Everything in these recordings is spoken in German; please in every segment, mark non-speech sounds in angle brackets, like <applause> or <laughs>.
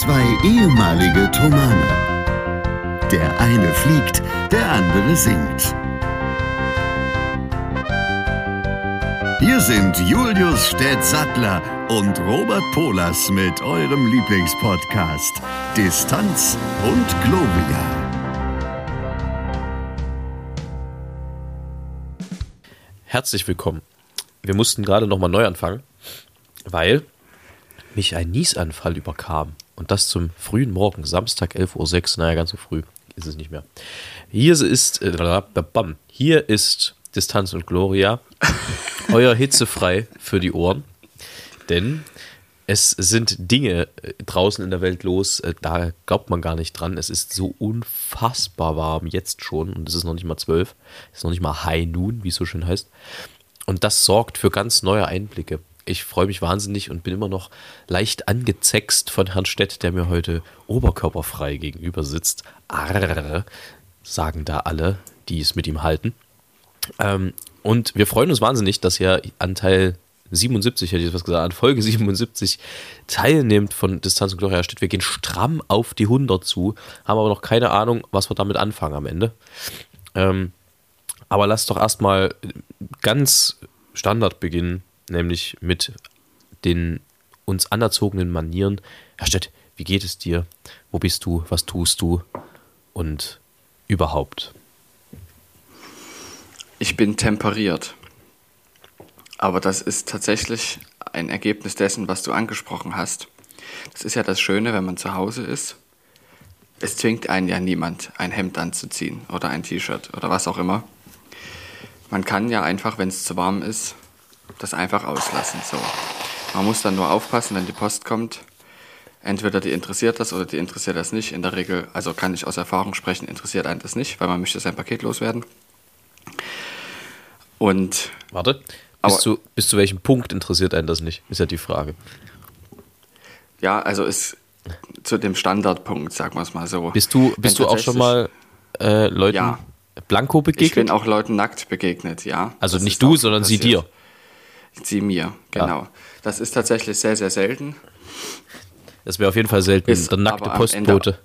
Zwei ehemalige Tomane. Der eine fliegt, der andere singt. Hier sind Julius Städtsattler und Robert Polas mit eurem Lieblingspodcast Distanz und Globia. Herzlich willkommen. Wir mussten gerade nochmal neu anfangen, weil mich ein Niesanfall überkam. Und das zum frühen Morgen, Samstag 11.06 Uhr. Naja, ganz so früh ist es nicht mehr. Hier ist, äh, bam, hier ist Distanz und Gloria. <laughs> Euer hitzefrei für die Ohren. Denn es sind Dinge äh, draußen in der Welt los, äh, da glaubt man gar nicht dran. Es ist so unfassbar warm jetzt schon und es ist noch nicht mal zwölf. Es ist noch nicht mal High Noon, wie es so schön heißt. Und das sorgt für ganz neue Einblicke. Ich freue mich wahnsinnig und bin immer noch leicht angezext von Herrn Stett, der mir heute oberkörperfrei gegenüber sitzt. Arr, sagen da alle, die es mit ihm halten. Ähm, und wir freuen uns wahnsinnig, dass er an Teil 77, hätte ich was gesagt, an Folge 77 teilnimmt von Distanz und Gloria Stett. Wir gehen stramm auf die 100 zu, haben aber noch keine Ahnung, was wir damit anfangen am Ende. Ähm, aber lass doch erstmal ganz Standard beginnen, nämlich mit den uns anerzogenen Manieren. Herr Stett, wie geht es dir? Wo bist du? Was tust du? Und überhaupt. Ich bin temperiert. Aber das ist tatsächlich ein Ergebnis dessen, was du angesprochen hast. Das ist ja das Schöne, wenn man zu Hause ist. Es zwingt einen ja niemand, ein Hemd anzuziehen oder ein T-Shirt oder was auch immer. Man kann ja einfach, wenn es zu warm ist, das einfach auslassen. So. Man muss dann nur aufpassen, wenn die Post kommt. Entweder die interessiert das oder die interessiert das nicht. In der Regel, also kann ich aus Erfahrung sprechen, interessiert einen das nicht, weil man möchte sein Paket loswerden. Und. Warte, bis, zu, bis zu welchem Punkt interessiert einen das nicht, ist ja die Frage. Ja, also ist zu dem Standardpunkt, sagen wir es mal so. Bist du, bist du auch schon mal äh, Leuten ja. Blanko begegnet? Ich bin auch Leuten nackt begegnet, ja. Also das nicht du, sondern passiert. sie dir. Sie mir, genau. Ja. Das ist tatsächlich sehr, sehr selten. Das wäre auf jeden Fall selten. Ist der nackte Postbote.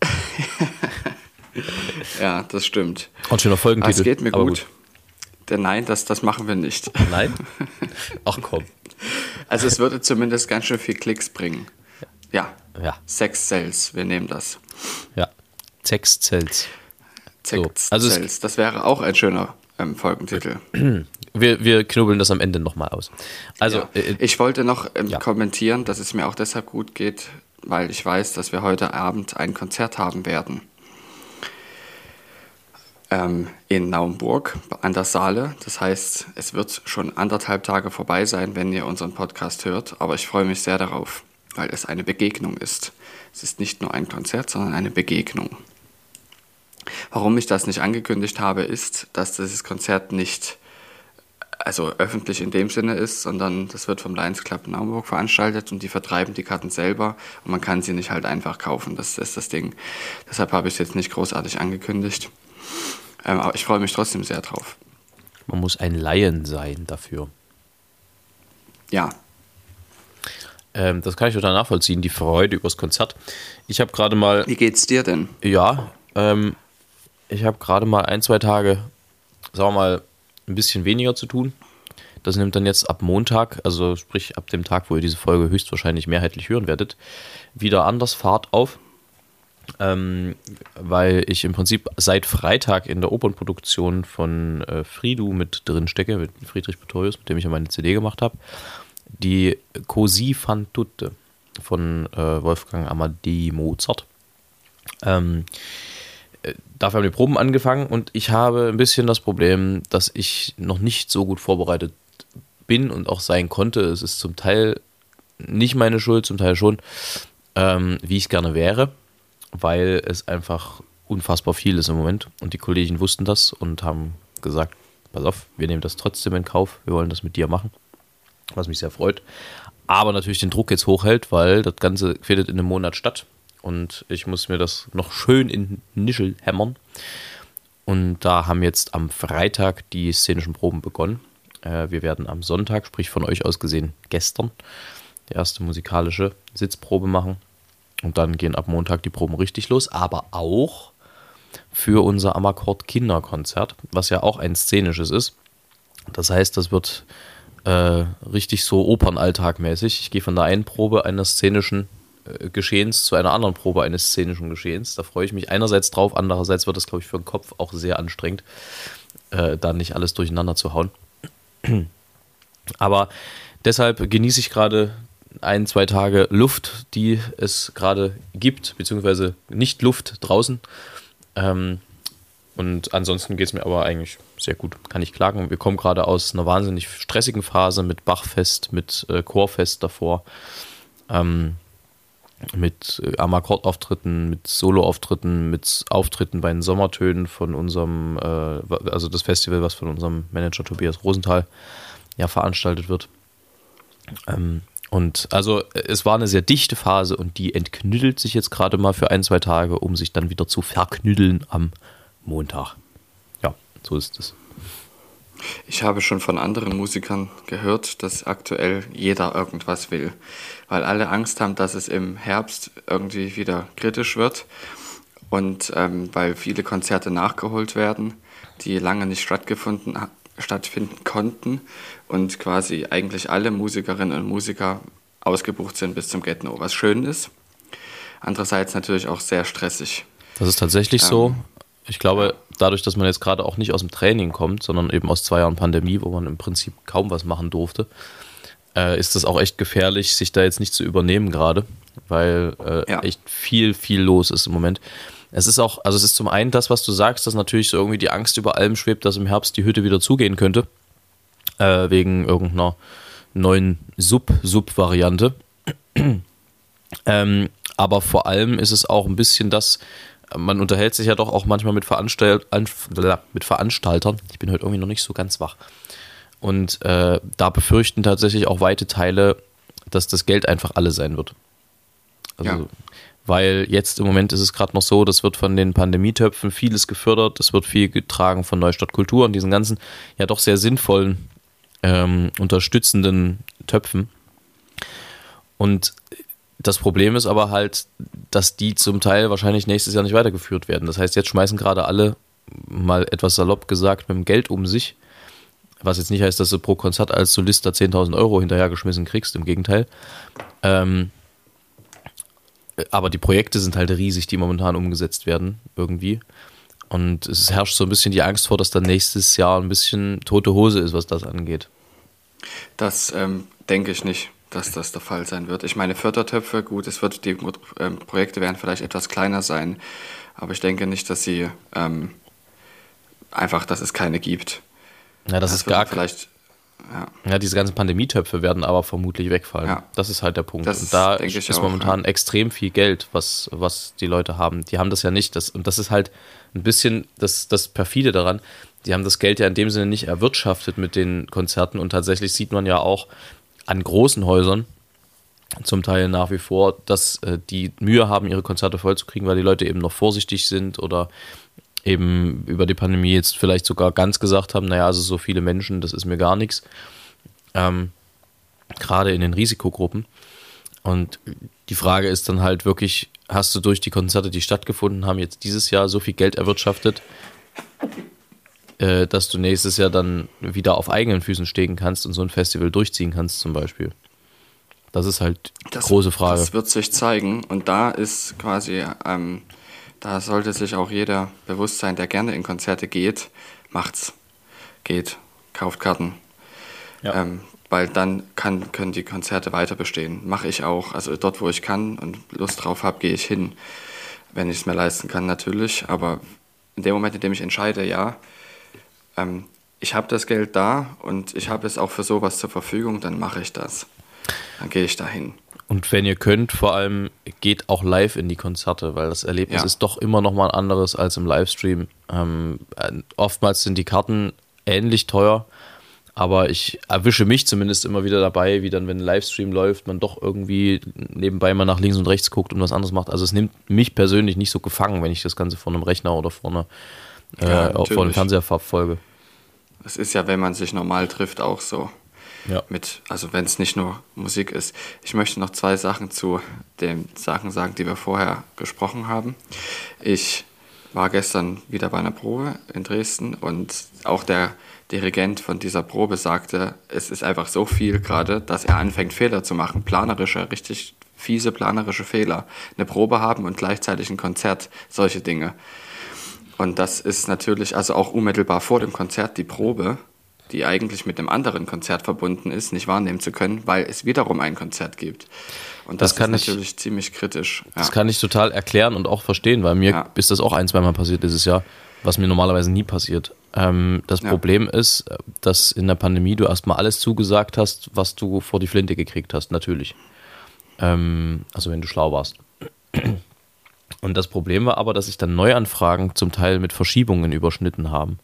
<laughs> ja, das stimmt. Und schöner Folgentitel. Es geht mir gut. gut. Denn nein, das, das machen wir nicht. Nein? <laughs> Ach komm. Also es würde zumindest ganz schön viel Klicks bringen. Ja. Ja. Sex Cells, wir nehmen das. Ja. Sex Cells. Sex so. also Cells, das wäre auch ein schöner ähm, Folgentitel. Wir, wir knubbeln das am Ende nochmal aus. Also, ja. äh, ich wollte noch ähm, ja. kommentieren, dass es mir auch deshalb gut geht, weil ich weiß, dass wir heute Abend ein Konzert haben werden ähm, in Naumburg an der Saale. Das heißt, es wird schon anderthalb Tage vorbei sein, wenn ihr unseren Podcast hört. Aber ich freue mich sehr darauf, weil es eine Begegnung ist. Es ist nicht nur ein Konzert, sondern eine Begegnung. Warum ich das nicht angekündigt habe, ist, dass dieses Konzert nicht also öffentlich in dem Sinne ist, sondern das wird vom Lions Club in Naumburg veranstaltet und die vertreiben die Karten selber und man kann sie nicht halt einfach kaufen. Das ist das Ding. Deshalb habe ich es jetzt nicht großartig angekündigt. Ähm, aber ich freue mich trotzdem sehr drauf. Man muss ein Laien sein dafür. Ja. Ähm, das kann ich total nachvollziehen, die Freude übers Konzert. Ich habe gerade mal. Wie geht's dir denn? Ja, ähm, ich habe gerade mal ein, zwei Tage, sagen wir mal, ein bisschen weniger zu tun. Das nimmt dann jetzt ab Montag, also sprich ab dem Tag, wo ihr diese Folge höchstwahrscheinlich mehrheitlich hören werdet, wieder anders Fahrt auf ähm, weil ich im Prinzip seit Freitag in der Opernproduktion von äh, Fridu mit drin stecke, mit Friedrich Pretorius, mit dem ich ja meine CD gemacht habe. Die Così fan tutte von äh, Wolfgang Amadei Mozart. Ähm, äh, dafür haben die Proben angefangen und ich habe ein bisschen das Problem, dass ich noch nicht so gut vorbereitet bin und auch sein konnte. Es ist zum Teil nicht meine Schuld, zum Teil schon, ähm, wie ich es gerne wäre weil es einfach unfassbar viel ist im Moment. Und die Kollegen wussten das und haben gesagt, pass auf, wir nehmen das trotzdem in Kauf, wir wollen das mit dir machen. Was mich sehr freut. Aber natürlich den Druck jetzt hochhält, weil das Ganze findet in einem Monat statt. Und ich muss mir das noch schön in Nischel hämmern. Und da haben jetzt am Freitag die szenischen Proben begonnen. Äh, wir werden am Sonntag, sprich von euch aus gesehen gestern, die erste musikalische Sitzprobe machen. Und dann gehen ab Montag die Proben richtig los, aber auch für unser Amakord Kinderkonzert, was ja auch ein szenisches ist. Das heißt, das wird äh, richtig so Opernalltag-mäßig. Ich gehe von der einen Probe eines szenischen Geschehens zu einer anderen Probe eines szenischen Geschehens. Da freue ich mich einerseits drauf, andererseits wird das, glaube ich, für den Kopf auch sehr anstrengend, äh, da nicht alles durcheinander zu hauen. <clears throat> Aber deshalb genieße ich gerade ein, zwei Tage Luft, die es gerade gibt, beziehungsweise nicht Luft draußen. Ähm, und ansonsten geht es mir aber eigentlich sehr gut, kann ich klagen. Wir kommen gerade aus einer wahnsinnig stressigen Phase mit Bachfest, mit äh, Chorfest davor, ähm, mit äh, Amakord-Auftritten, mit Solo-Auftritten, mit Auftritten bei den Sommertönen von unserem, äh, also das Festival, was von unserem Manager Tobias Rosenthal ja veranstaltet wird. Ähm, und also es war eine sehr dichte Phase und die entknüttelt sich jetzt gerade mal für ein, zwei Tage, um sich dann wieder zu verknüdeln am Montag. Ja, so ist es. Ich habe schon von anderen Musikern gehört, dass aktuell jeder irgendwas will, weil alle Angst haben, dass es im Herbst irgendwie wieder kritisch wird und ähm, weil viele Konzerte nachgeholt werden, die lange nicht stattgefunden, stattfinden konnten und quasi eigentlich alle Musikerinnen und Musiker ausgebucht sind bis zum Get-No, was schön ist. Andererseits natürlich auch sehr stressig. Das ist tatsächlich ähm, so. Ich glaube, dadurch, dass man jetzt gerade auch nicht aus dem Training kommt, sondern eben aus zwei Jahren Pandemie, wo man im Prinzip kaum was machen durfte, äh, ist das auch echt gefährlich, sich da jetzt nicht zu übernehmen gerade, weil äh, ja. echt viel, viel los ist im Moment. Es ist auch, also es ist zum einen das, was du sagst, dass natürlich so irgendwie die Angst über allem schwebt, dass im Herbst die Hütte wieder zugehen könnte, äh, wegen irgendeiner neuen Sub-Sub-Variante. <clears throat> ähm, aber vor allem ist es auch ein bisschen das, man unterhält sich ja doch auch manchmal mit, Veranstalt mit Veranstaltern. Ich bin heute irgendwie noch nicht so ganz wach. Und äh, da befürchten tatsächlich auch weite Teile, dass das Geld einfach alle sein wird. Also, ja. Weil jetzt im Moment ist es gerade noch so, das wird von den Pandemietöpfen vieles gefördert, es wird viel getragen von Neustadt Kultur und diesen ganzen ja doch sehr sinnvollen, ähm, unterstützenden Töpfen. Und das Problem ist aber halt, dass die zum Teil wahrscheinlich nächstes Jahr nicht weitergeführt werden. Das heißt, jetzt schmeißen gerade alle, mal etwas salopp gesagt, mit dem Geld um sich. Was jetzt nicht heißt, dass du pro Konzert als Solist da 10.000 Euro hinterhergeschmissen kriegst, im Gegenteil. Ähm, aber die Projekte sind halt riesig, die momentan umgesetzt werden, irgendwie. Und es herrscht so ein bisschen die Angst vor, dass dann nächstes Jahr ein bisschen tote Hose ist, was das angeht. Das ähm, denke ich nicht dass das der Fall sein wird. Ich meine, Fördertöpfe, gut, es wird, die ähm, Projekte werden vielleicht etwas kleiner sein, aber ich denke nicht, dass sie ähm, einfach, dass es keine gibt. Ja, das, das ist gar vielleicht. Ja. ja, diese ganzen Pandemietöpfe werden aber vermutlich wegfallen. Ja. Das ist halt der Punkt. Das und da ist auch, momentan ja. extrem viel Geld, was, was die Leute haben. Die haben das ja nicht. Das, und das ist halt ein bisschen das, das perfide daran. Die haben das Geld ja in dem Sinne nicht erwirtschaftet mit den Konzerten und tatsächlich sieht man ja auch, an großen Häusern zum Teil nach wie vor, dass äh, die Mühe haben, ihre Konzerte vollzukriegen, weil die Leute eben noch vorsichtig sind oder eben über die Pandemie jetzt vielleicht sogar ganz gesagt haben, naja, also so viele Menschen, das ist mir gar nichts. Ähm, Gerade in den Risikogruppen. Und die Frage ist dann halt wirklich, hast du durch die Konzerte, die stattgefunden haben, jetzt dieses Jahr so viel Geld erwirtschaftet, äh, dass du nächstes Jahr dann wieder auf eigenen Füßen stehen kannst und so ein Festival durchziehen kannst zum Beispiel. Das ist halt die das, große Frage. Das wird sich zeigen und da ist quasi, ähm, da sollte sich auch jeder bewusst sein, der gerne in Konzerte geht, macht's, geht, kauft Karten. Ja. Ähm, weil dann kann, können die Konzerte weiter bestehen. Mache ich auch. Also dort, wo ich kann und Lust drauf habe, gehe ich hin. Wenn ich es mir leisten kann, natürlich. Aber in dem Moment, in dem ich entscheide, ja, ähm, ich habe das Geld da und ich habe es auch für sowas zur Verfügung, dann mache ich das. Dann gehe ich dahin. Und wenn ihr könnt, vor allem geht auch live in die Konzerte, weil das Erlebnis ja. ist doch immer noch mal ein anderes als im Livestream. Ähm, äh, oftmals sind die Karten ähnlich teuer, aber ich erwische mich zumindest immer wieder dabei, wie dann, wenn ein Livestream läuft, man doch irgendwie nebenbei mal nach links und rechts guckt und was anderes macht. Also es nimmt mich persönlich nicht so gefangen, wenn ich das Ganze vor einem Rechner oder vor einer äh, ja, vor dem Fernseher verfolge. Das ist ja, wenn man sich normal trifft, auch so. Ja. Mit, also wenn es nicht nur Musik ist. Ich möchte noch zwei Sachen zu den Sachen sagen, die wir vorher gesprochen haben. Ich war gestern wieder bei einer Probe in Dresden und auch der Dirigent von dieser Probe sagte, es ist einfach so viel gerade, dass er anfängt Fehler zu machen, planerische, richtig fiese planerische Fehler. Eine Probe haben und gleichzeitig ein Konzert, solche Dinge. Und das ist natürlich also auch unmittelbar vor dem Konzert die Probe, die eigentlich mit einem anderen Konzert verbunden ist, nicht wahrnehmen zu können, weil es wiederum ein Konzert gibt. Und das, Das kann ist ich- natürlich ziemlich kritisch. Das kann ich total erklären und auch verstehen, weil mir Ja. ist das auch ein, zweimal passiert dieses Jahr, was mir normalerweise nie passiert. Ähm, das Ja. Problem ist, äh, dass in der Pandemie du erstmal alles zugesagt hast, was du vor die Flinte gekriegt hast, natürlich. Ähm, also wenn du schlau warst. Und das Problem war aber, dass sich dann Neuanfragen zum Teil mit Verschiebungen überschnitten haben.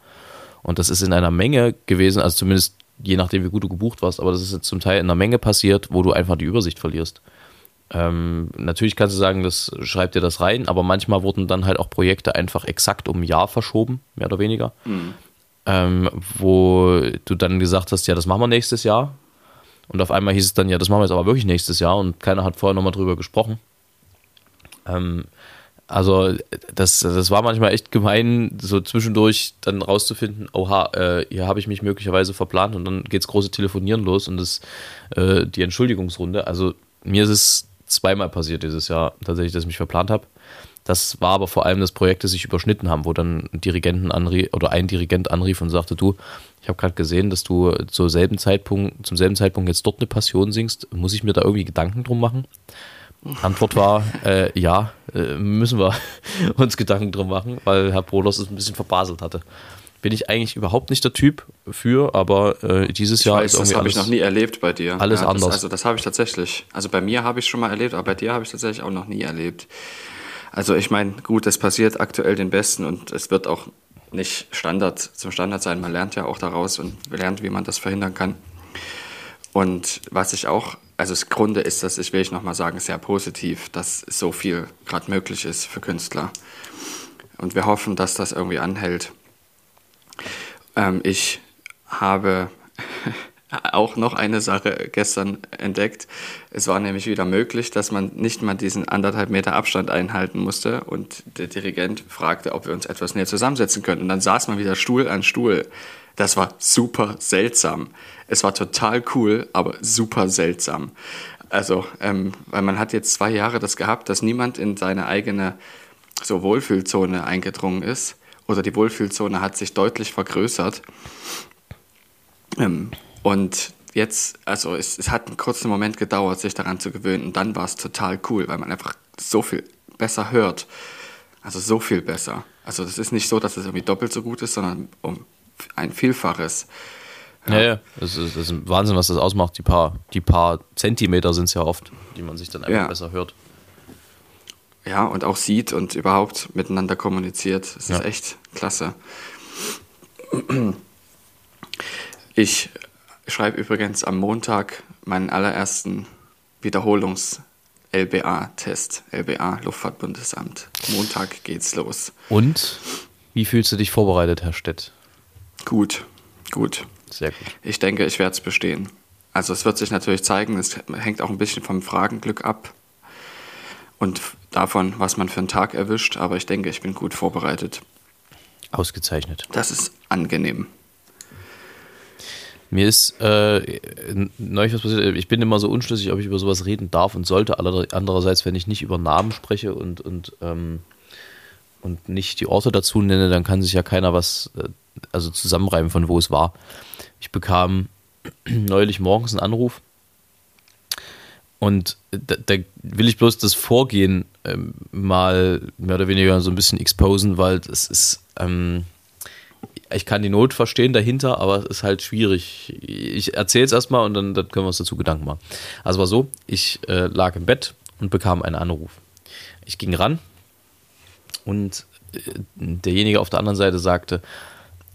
Und das ist in einer Menge gewesen, also zumindest je nachdem, wie gut du gebucht warst, aber das ist jetzt zum Teil in einer Menge passiert, wo du einfach die Übersicht verlierst. Ähm, natürlich kannst du sagen, das schreibt dir das rein, aber manchmal wurden dann halt auch Projekte einfach exakt um ein Jahr verschoben, mehr oder weniger. Ähm, wo du dann gesagt hast, ja, das machen wir nächstes Jahr. Und auf einmal hieß es dann, ja, das machen wir jetzt aber wirklich nächstes Jahr und keiner hat vorher nochmal drüber gesprochen. Ähm, also das, das war manchmal echt gemein, so zwischendurch dann rauszufinden, oha, äh, hier habe ich mich möglicherweise verplant und dann geht's große Telefonieren los und das, äh, die Entschuldigungsrunde. Also mir ist es zweimal passiert dieses Jahr tatsächlich, dass ich mich verplant habe. Das war aber vor allem, dass Projekte sich überschnitten haben, wo dann Dirigenten anrief oder ein Dirigent anrief und sagte, du, ich habe gerade gesehen, dass du zur selben Zeitpunkt, zum selben Zeitpunkt jetzt dort eine Passion singst. Muss ich mir da irgendwie Gedanken drum machen? Antwort war, äh, ja, äh, müssen wir <laughs> uns Gedanken drum machen, weil Herr Brolos es ein bisschen verbaselt hatte. Bin ich eigentlich überhaupt nicht der Typ für, aber äh, dieses Ich Jahr weiß, ist das irgendwie habe ich noch nie erlebt bei dir. alles das, anders. Also das habe ich tatsächlich. Also bei mir habe ich schon mal erlebt, aber bei dir habe ich tatsächlich auch noch nie erlebt. Also ich meine, gut, das passiert aktuell den Besten und es wird auch nicht Standard zum Standard sein. Man lernt ja auch daraus und lernt, wie man das verhindern kann. Und was ich auch, also das Grunde ist, dass ich, will ich nochmal sagen, sehr positiv, dass so viel gerade möglich ist für Künstler. Und wir hoffen, dass das irgendwie anhält. Ähm, ich habe <laughs> auch noch eine Sache gestern entdeckt. Es war nämlich wieder möglich, dass man nicht mal diesen anderthalb Meter Abstand einhalten musste und der Dirigent fragte, ob wir uns etwas näher zusammensetzen könnten. Und dann saß man wieder Stuhl an Stuhl. Das war super seltsam. Es war total cool, aber super seltsam. Also, ähm, weil man hat jetzt zwei Jahre das gehabt, dass niemand in seine eigene so Wohlfühlzone eingedrungen ist oder die Wohlfühlzone hat sich deutlich vergrößert. Ähm, und jetzt, also es, es hat einen kurzen Moment gedauert, sich daran zu gewöhnen und dann war es total cool, weil man einfach so viel besser hört. Also so viel besser. Also das ist nicht so, dass es irgendwie doppelt so gut ist, sondern um ein Vielfaches. Ja, ja, das ist, das ist ein Wahnsinn, was das ausmacht. Die paar, die paar Zentimeter sind es ja oft, die man sich dann einfach Ja. besser hört. Ja, und auch sieht und überhaupt miteinander kommuniziert. Das Ja. ist echt klasse. Ich schreibe übrigens am Montag meinen allerersten Wiederholungs-LBA-Test. LBA, Luftfahrtbundesamt. Montag geht's los. Und wie fühlst du dich vorbereitet, Herr Stett? Gut, gut. Sehr gut. Ich denke, ich werde es bestehen. Also es wird sich natürlich zeigen, es hängt auch ein bisschen vom Fragenglück ab und davon, was man für einen Tag erwischt, aber ich denke, ich bin gut vorbereitet. Ausgezeichnet. Das ist angenehm. Mir ist äh, neulich was passiert. Ich bin immer so unschlüssig, ob ich über sowas reden darf und sollte. Andererseits, wenn ich nicht über Namen spreche und, und, ähm, und nicht die Orte dazu nenne, dann kann sich ja keiner was äh, also zusammenreimen, von wo es war. Ich bekam neulich morgens einen Anruf und da, da will ich bloß das Vorgehen ähm, mal mehr oder weniger so ein bisschen exposen, weil es ist. Ähm, ich kann die Not verstehen dahinter, aber es ist halt schwierig. Ich erzähle es erstmal und dann, dann können wir uns dazu Gedanken machen. Also war so, ich äh, lag im Bett und bekam einen Anruf. Ich ging ran und äh, derjenige auf der anderen Seite sagte,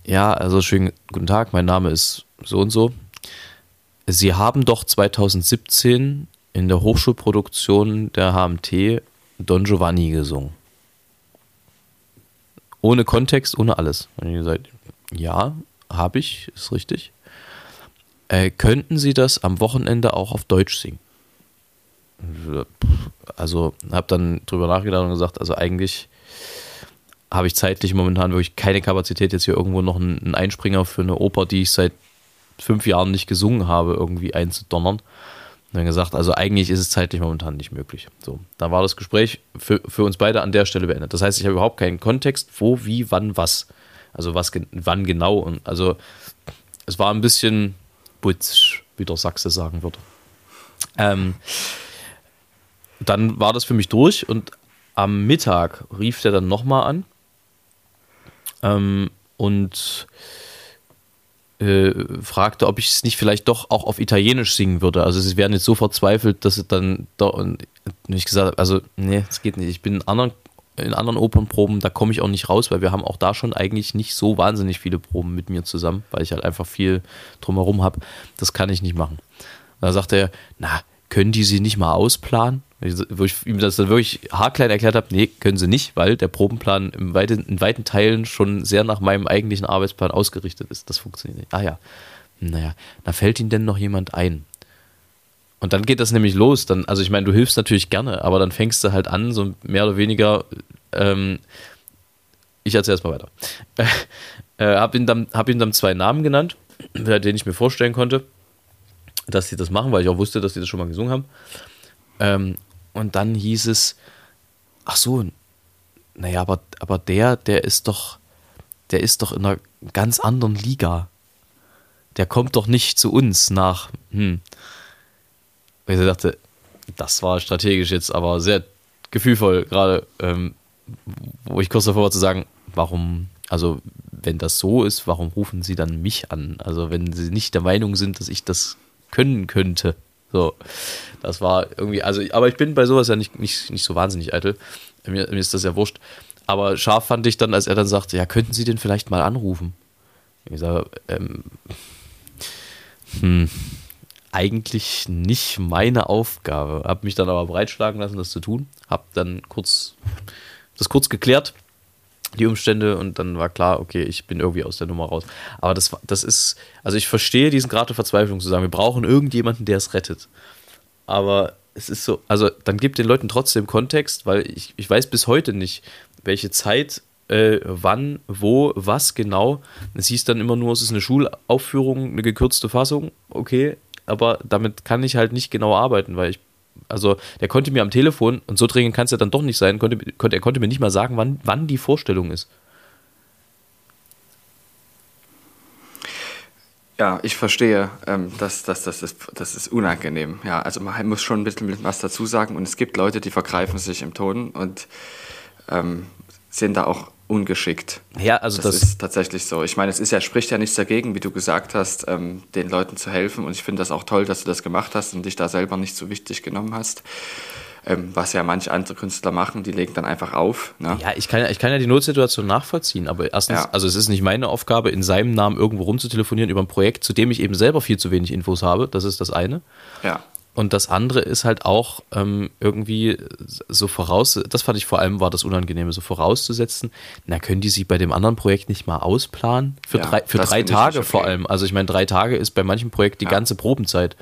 ja, also schönen guten Tag, mein Name ist so und so. Sie haben doch 2017 in der Hochschulproduktion der HMT Don Giovanni gesungen. Ohne Kontext, ohne alles. Und ich gesagt, ja, habe ich, ist richtig. äh, könnten Sie das am Wochenende auch auf Deutsch singen? Also habe dann drüber nachgedacht und gesagt, also eigentlich habe ich zeitlich momentan wirklich keine Kapazität, jetzt hier irgendwo noch einen Einspringer für eine Oper, die ich seit fünf Jahren nicht gesungen habe, irgendwie einzudonnern. Und dann gesagt, also eigentlich ist es zeitlich momentan nicht möglich. So, da war das Gespräch für, für uns beide an der Stelle beendet. Das heißt, ich habe überhaupt keinen Kontext, wo, wie, wann, was. Also was, wann genau. Und also es war ein bisschen Butsch, wie der Sachse sagen würde. Ähm, dann war das für mich durch und am Mittag rief der dann nochmal an ähm, und äh, fragte, ob ich es nicht vielleicht doch auch auf Italienisch singen würde. Also sie werden jetzt so verzweifelt, dass es dann da und ich gesagt habe, also nee, es geht nicht. Ich bin in anderen, in anderen Opernproben, da komme ich auch nicht raus, weil wir haben auch da schon eigentlich nicht so wahnsinnig viele Proben mit mir zusammen, weil ich halt einfach viel drumherum habe. Das kann ich nicht machen. Da sagte er, na, können die sie nicht mal ausplanen? Wo ich ihm das dann wirklich haarklein erklärt habe, nee, können sie nicht, weil der Probenplan in weiten, in weiten Teilen schon sehr nach meinem eigentlichen Arbeitsplan ausgerichtet ist. Das funktioniert nicht. Ah ja, naja, da fällt ihnen denn noch jemand ein. Und dann geht das nämlich los. Dann, also ich meine, du hilfst natürlich gerne, aber dann fängst du halt an, so mehr oder weniger. Ähm, ich erzähle erstmal weiter. <laughs> Äh, habe ihm, dann, hab ihm dann zwei Namen genannt, den ich mir vorstellen konnte, dass sie das machen, weil ich auch wusste, dass sie das schon mal gesungen haben. Ähm, und dann hieß es, ach so, naja, aber, aber der, der ist doch, der ist doch in einer ganz anderen Liga. Der kommt doch nicht zu uns nach. Hm. Weil ich dachte, das war strategisch jetzt aber sehr gefühlvoll, gerade ähm, wo ich kurz davor war zu sagen, warum, also wenn das so ist, warum rufen sie dann mich an? Also wenn sie nicht der Meinung sind, dass ich das können könnte. So, das war irgendwie, also, aber ich bin bei sowas ja nicht, nicht, nicht so wahnsinnig eitel. Mir, mir ist das ja wurscht. Aber scharf fand ich dann, als er dann sagte, ja, könnten Sie den vielleicht mal anrufen? Ich sage, ähm, hm, eigentlich nicht meine Aufgabe. Hab mich dann aber breitschlagen lassen, das zu tun. Hab dann kurz, das kurz geklärt die Umstände und dann war klar, okay, ich bin irgendwie aus der Nummer raus. Aber das, das ist, also ich verstehe diesen Grad der Verzweiflung zu sagen, wir brauchen irgendjemanden, der es rettet. Aber es ist so, also dann gibt den Leuten trotzdem Kontext, weil ich, ich weiß bis heute nicht, welche Zeit, äh, wann, wo, was genau. Es hieß dann immer nur, es ist eine Schulaufführung, eine gekürzte Fassung, okay, aber damit kann ich halt nicht genau arbeiten, weil ich also der konnte mir am Telefon, und so dringend kann es ja dann doch nicht sein, konnte, konnte, er konnte mir nicht mal sagen, wann, wann die Vorstellung ist. Ja, ich verstehe, ähm, dass das, das, ist, das ist unangenehm. Ja, also man muss schon ein bisschen was dazu sagen und es gibt Leute, die vergreifen sich im Ton und ähm, sind da auch ungeschickt. Ja, also das, das, ist tatsächlich so. Ich meine, es ist ja, spricht ja nichts dagegen, wie du gesagt hast, ähm, den Leuten zu helfen. Und ich finde das auch toll, dass du das gemacht hast und dich da selber nicht so wichtig genommen hast. Ähm, was ja manche andere Künstler machen, die legen dann einfach auf. Ne? Ja, ich kann, ich kann ja die Notsituation nachvollziehen, aber erstens, ja. also es ist nicht meine Aufgabe, in seinem Namen irgendwo rumzutelefonieren über ein Projekt, zu dem ich eben selber viel zu wenig Infos habe. Das ist das eine. Ja. Und das andere ist halt auch ähm, irgendwie so voraus, das fand ich vor allem war das Unangenehme, so vorauszusetzen, na, können die sich bei dem anderen Projekt nicht mal ausplanen? Für ja, drei, für drei Tage okay. vor allem. Also ich meine, drei Tage ist bei manchen Projekten die ja. ganze Probenzeit.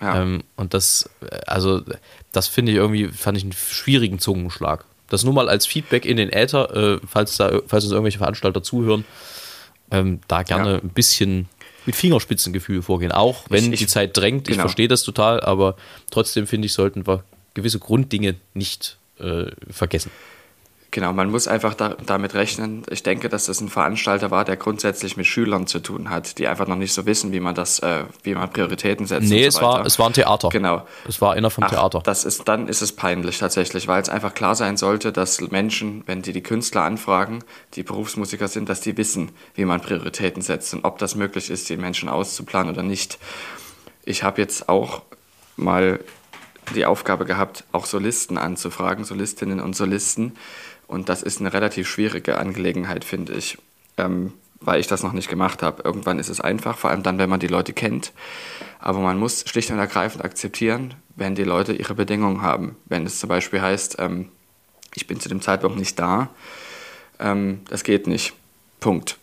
Ja. Ähm, und das, also, das finde ich irgendwie, fand ich einen schwierigen Zungenschlag. Das nur mal als Feedback in den Äther, äh, falls da, falls uns irgendwelche Veranstalter zuhören, ähm, da gerne ein bisschen mit Fingerspitzengefühl vorgehen. Auch wenn ich, ich, die Zeit drängt, genau. ich verstehe das total, aber trotzdem finde ich, sollten wir gewisse Grunddinge nicht äh, vergessen. Genau, man muss einfach da, damit rechnen. Ich denke, dass das ein Veranstalter war, der grundsätzlich mit Schülern zu tun hat, die einfach noch nicht so wissen, wie man das, äh, wie man Prioritäten setzt. Nee, so es, war, es war ein Theater. Genau. Es war einer vom Ach, Theater. Das ist, dann ist es peinlich tatsächlich, weil es einfach klar sein sollte, dass Menschen, wenn die die Künstler anfragen, die Berufsmusiker sind, dass die wissen, wie man Prioritäten setzt und ob das möglich ist, die Menschen auszuplanen oder nicht. Ich habe jetzt auch mal die Aufgabe gehabt, auch Solisten anzufragen, Solistinnen und Solisten und das ist eine relativ schwierige Angelegenheit, finde ich, ähm, weil ich das noch nicht gemacht habe. Irgendwann ist es einfach, vor allem dann, wenn man die Leute kennt. Aber man muss schlicht und ergreifend akzeptieren, wenn die Leute ihre Bedingungen haben. Wenn es zum Beispiel heißt, ähm, ich bin zu dem Zeitpunkt nicht da, ähm, das geht nicht. Punkt.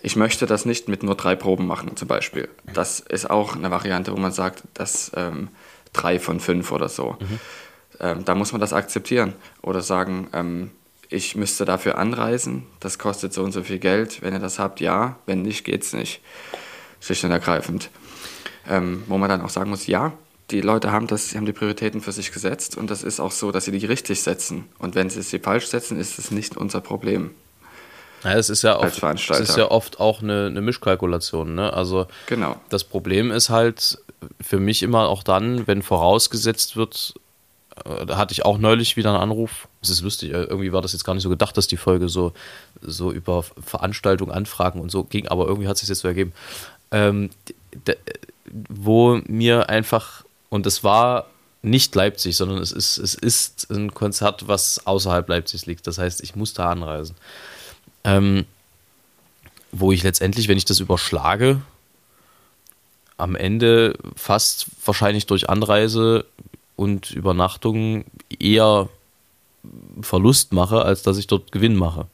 ich möchte das nicht mit nur drei Proben machen, zum Beispiel. Das ist auch eine Variante, wo man sagt, dass ähm, drei von fünf oder so. Mhm. Ähm, da muss man das akzeptieren. Oder sagen, ähm, ich müsste dafür anreisen, das kostet so und so viel Geld. Wenn ihr das habt, ja. Wenn nicht, geht's nicht. Schlicht und ergreifend. Ähm, wo man dann auch sagen muss, ja, die Leute haben das, haben die Prioritäten für sich gesetzt und das ist auch so, dass sie die richtig setzen. Und wenn sie sie falsch setzen, ist es nicht unser Problem. Ja, es ist ja oft, es ist ja oft auch eine, eine Mischkalkulation. Ne? Also genau. das Problem ist halt für mich immer auch dann, wenn vorausgesetzt wird, da hatte ich auch neulich wieder einen Anruf. Es ist lustig, äh, irgendwie war das jetzt gar nicht so gedacht, dass die Folge so, so über Veranstaltungen, Anfragen und so ging, aber irgendwie hat es sich jetzt so ergeben. Ähm, wo mir einfach, und das war nicht Leipzig, sondern es ist, es ist ein Konzert, was außerhalb Leipzigs liegt. Das heißt, ich muss da anreisen. Ähm, wo ich letztendlich, wenn ich das überschlage, am Ende fast wahrscheinlich durch Anreise und Übernachtung eher Verlust mache, als dass ich dort Gewinn mache.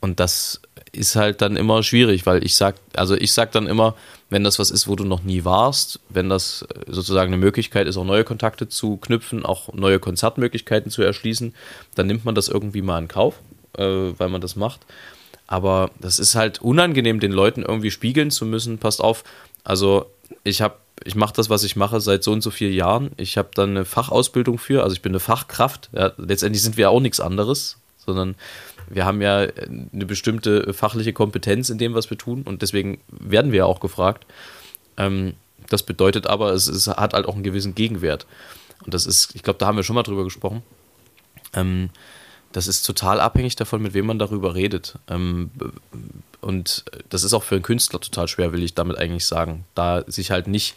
Und das ist halt dann immer schwierig, weil ich sag, also ich sag dann immer, wenn das was ist, wo du noch nie warst, wenn das sozusagen eine Möglichkeit ist, auch neue Kontakte zu knüpfen, auch neue Konzertmöglichkeiten zu erschließen, dann nimmt man das irgendwie mal in Kauf äh, weil man das macht. Aber das ist halt unangenehm, den Leuten irgendwie spiegeln zu müssen. Passt auf, also ich habe ich mache das, was ich mache, seit so und so vielen Jahren. Ich habe dann eine Fachausbildung für, also ich bin eine Fachkraft. Ja, letztendlich sind wir auch nichts anderes, sondern wir haben ja eine bestimmte fachliche Kompetenz in dem, was wir tun und deswegen werden wir ja auch gefragt. Ähm, das bedeutet aber, es, es, hat halt auch einen gewissen Gegenwert. Und das ist, ich glaube, da haben wir schon mal drüber gesprochen. Ähm, das ist total abhängig davon, mit wem man darüber redet. Ähm, und das ist auch für einen Künstler total schwer, will ich damit eigentlich sagen. Da sich halt nicht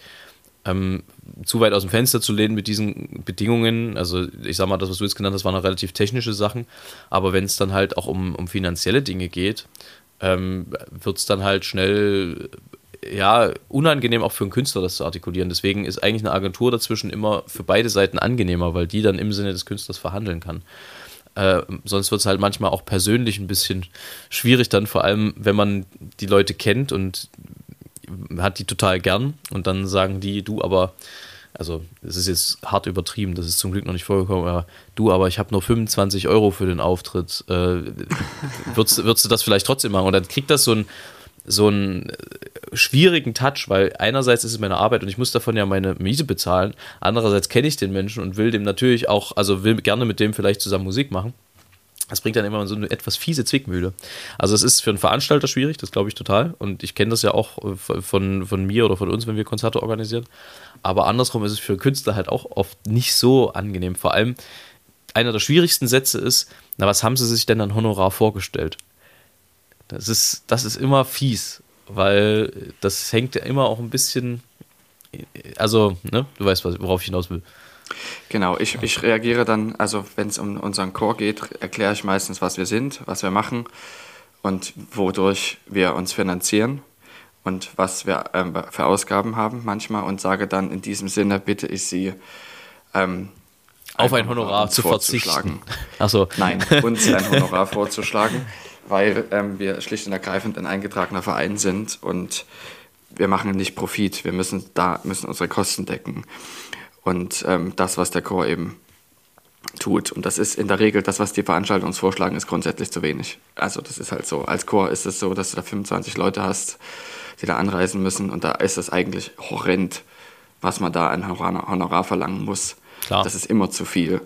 ähm, zu weit aus dem Fenster zu lehnen mit diesen Bedingungen. Also ich sag mal, das, was du jetzt genannt hast, waren noch relativ technische Sachen. Aber wenn es dann halt auch um, um finanzielle Dinge geht, ähm, wird es dann halt schnell ja, unangenehm auch für einen Künstler, das zu artikulieren. Deswegen ist eigentlich eine Agentur dazwischen immer für beide Seiten angenehmer, weil die dann im Sinne des Künstlers verhandeln kann. Äh, sonst wird es halt manchmal auch persönlich ein bisschen schwierig dann, vor allem wenn man die Leute kennt und hat die total gern und dann sagen die, du aber, also das ist jetzt hart übertrieben, das ist zum Glück noch nicht vorgekommen, aber du, aber ich habe nur 25 Euro für den Auftritt, äh, würdest, würdest du das vielleicht trotzdem machen? Und dann kriegt das so ein, so äh, schwierigen Touch, weil einerseits ist es meine Arbeit und ich muss davon ja meine Miete bezahlen, andererseits kenne ich den Menschen und will dem natürlich auch, also will gerne mit dem vielleicht zusammen Musik machen. Das bringt dann immer so eine etwas fiese Zwickmühle. Also es ist für einen Veranstalter schwierig, das glaube ich total. Und ich kenne das ja auch äh, von, von mir oder von uns, wenn wir Konzerte organisieren. Aber andersrum ist es für Künstler halt auch oft nicht so angenehm. Vor allem einer der schwierigsten Sätze ist, na, was haben sie sich denn an Honorar vorgestellt? Das ist, das ist immer fies, weil das hängt ja immer auch ein bisschen, also, ne, du weißt, worauf ich hinaus will. Genau, ich, ich reagiere dann, also wenn es um unseren Chor geht, erkläre ich meistens, was wir sind, was wir machen und wodurch wir uns finanzieren und was wir ähm, für Ausgaben haben manchmal und sage dann in diesem Sinne bitte ich Sie ähm, auf ein Honorar zu verzichten. Also nein, uns ein Honorar <laughs> vorzuschlagen weil ähm, wir schlicht und ergreifend ein eingetragener Verein sind und wir machen nicht Profit. Wir müssen da müssen unsere Kosten decken und ähm, das, was der Chor eben tut. Und das ist in der Regel das, was die Veranstalter uns vorschlagen, ist grundsätzlich zu wenig. Also das ist halt so. Als Chor ist es so, dass du da 25 Leute hast, die da anreisen müssen und da ist es eigentlich horrend, was man da an Honorar verlangen muss. Klar. Das ist immer zu viel.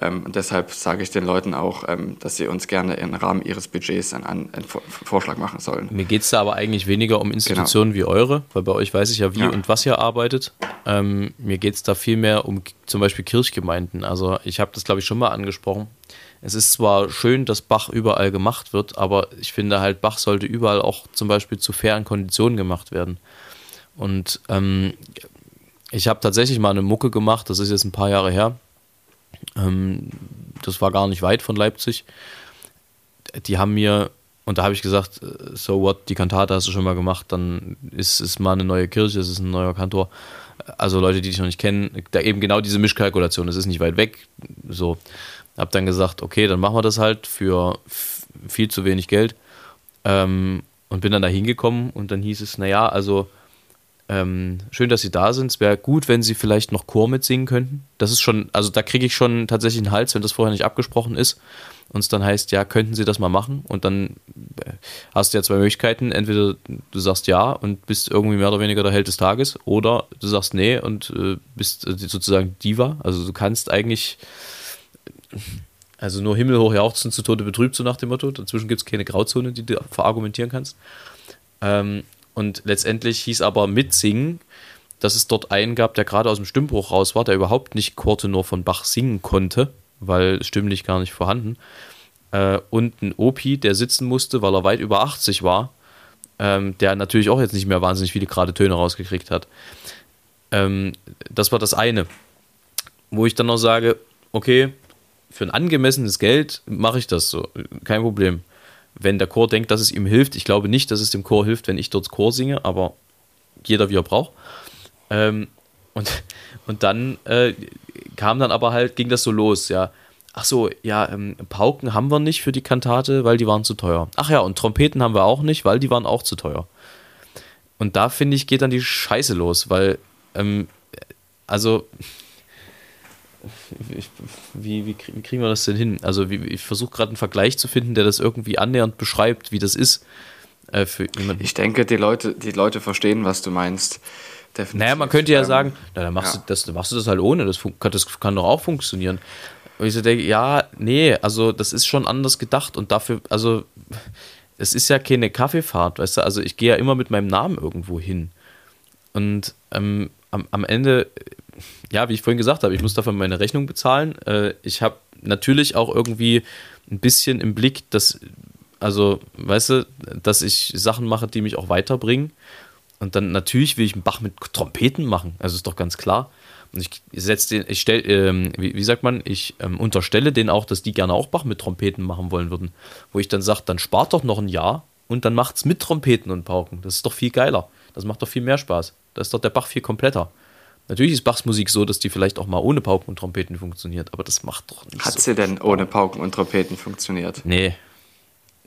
Ähm, und deshalb sage ich den Leuten auch, ähm, dass sie uns gerne im Rahmen ihres Budgets einen, einen Vorschlag machen sollen. Mir geht es da aber eigentlich weniger um Institutionen genau. wie eure, weil bei euch weiß ich ja, wie ja. und was ihr arbeitet. Ähm, mir geht es da viel mehr um zum Beispiel Kirchgemeinden. Also ich habe das, glaube ich, schon mal angesprochen. Es ist zwar schön, dass Bach überall gemacht wird, aber ich finde halt, Bach sollte überall auch zum Beispiel zu fairen Konditionen gemacht werden. Und ähm, ich habe tatsächlich mal eine Mucke gemacht, das ist jetzt ein paar Jahre her ähm, das war gar nicht weit von Leipzig. Die haben mir, und da habe ich gesagt, äh, so what, die Kantate hast du schon mal gemacht, dann ist es mal eine neue Kirche, es ist ein neuer Kantor. Also Leute, die dich noch nicht kennen, da eben genau diese Mischkalkulation, das ist nicht weit weg. So, habe dann gesagt, okay, dann machen wir das halt für viel zu wenig Geld. Ähm, und bin dann da hingekommen und dann hieß es, naja, also ähm, schön, dass Sie da sind. Es wäre gut, wenn Sie vielleicht noch Chor mitsingen könnten. Das ist schon, also da kriege ich schon tatsächlich einen Hals, wenn das vorher nicht abgesprochen ist. Und es dann heißt, ja, könnten Sie das mal machen? Und dann äh, hast du ja zwei Möglichkeiten. Entweder du sagst ja und bist irgendwie mehr oder weniger der Held des Tages, oder du sagst nee und äh, bist äh, sozusagen Diva. Also du kannst eigentlich, also nur himmelhoch jauchzen zu Tode betrübt, so nach dem Motto. Dazwischen gibt es keine Grauzone, die du verargumentieren kannst. Ähm, und letztendlich hieß aber mitsingen, dass es dort einen gab, der gerade aus dem Stimmbruch raus war, der überhaupt nicht Chortenor von Bach singen konnte, weil stimmlich gar nicht vorhanden. Äh, und ein Opi, der sitzen musste, weil er weit über 80 war, ähm, der natürlich auch jetzt nicht mehr wahnsinnig viele gerade Töne rausgekriegt hat. Ähm, das war das eine. Wo ich dann noch sage, okay, für ein angemessenes Geld mache ich das so, kein Problem wenn der Chor denkt, dass es ihm hilft. Ich glaube nicht, dass es dem Chor hilft, wenn ich dort Chor singe, aber jeder wie er braucht. Ähm, und, und dann äh, kam dann aber halt, ging das so los, ja. Ach so, ja, ähm, Pauken haben wir nicht für die Kantate, weil die waren zu teuer. Ach ja, und Trompeten haben wir auch nicht, weil die waren auch zu teuer. Und da finde ich, geht dann die Scheiße los, weil, ähm, also, wie, wie, wie, kriegen wir das denn hin? Also wie, ich versuche gerade einen Vergleich zu finden, der das irgendwie annähernd beschreibt, wie das ist. Äh, für Ich denke, die Leute, die Leute verstehen, was du meinst. Definitiv. Naja, man könnte ja ähm, sagen, na, dann machst, ja. du das, dann machst du das halt ohne, das, das kann doch auch funktionieren. Und ich so denke, ja, nee, also das ist schon anders gedacht und dafür, also es ist ja keine Kaffeefahrt, weißt du, also ich gehe ja immer mit meinem Namen irgendwo hin. Und ähm, am, am Ende ja, wie ich vorhin gesagt habe, ich muss dafür meine Rechnung bezahlen. Äh, ich habe natürlich auch irgendwie ein bisschen im Blick, dass, also, weißt du, dass ich Sachen mache, die mich auch weiterbringen. Und dann natürlich will ich einen Bach mit Trompeten machen. Also ist doch ganz klar. Und ich setze den, ich stelle, ähm, wie, wie, sagt man, ich ähm, unterstelle denen auch, dass die gerne auch Bach mit Trompeten machen wollen würden. Wo ich dann sage, dann spart doch noch ein Jahr und dann macht's mit Trompeten und Pauken. Das ist doch viel geiler. Das macht doch viel mehr Spaß. Da ist doch der Bach viel kompletter. Natürlich ist Bachs Musik so, dass die vielleicht auch mal ohne Pauken und Trompeten funktioniert, aber das macht doch nicht Hat so sie denn ohne Pauken und Trompeten funktioniert? Nee.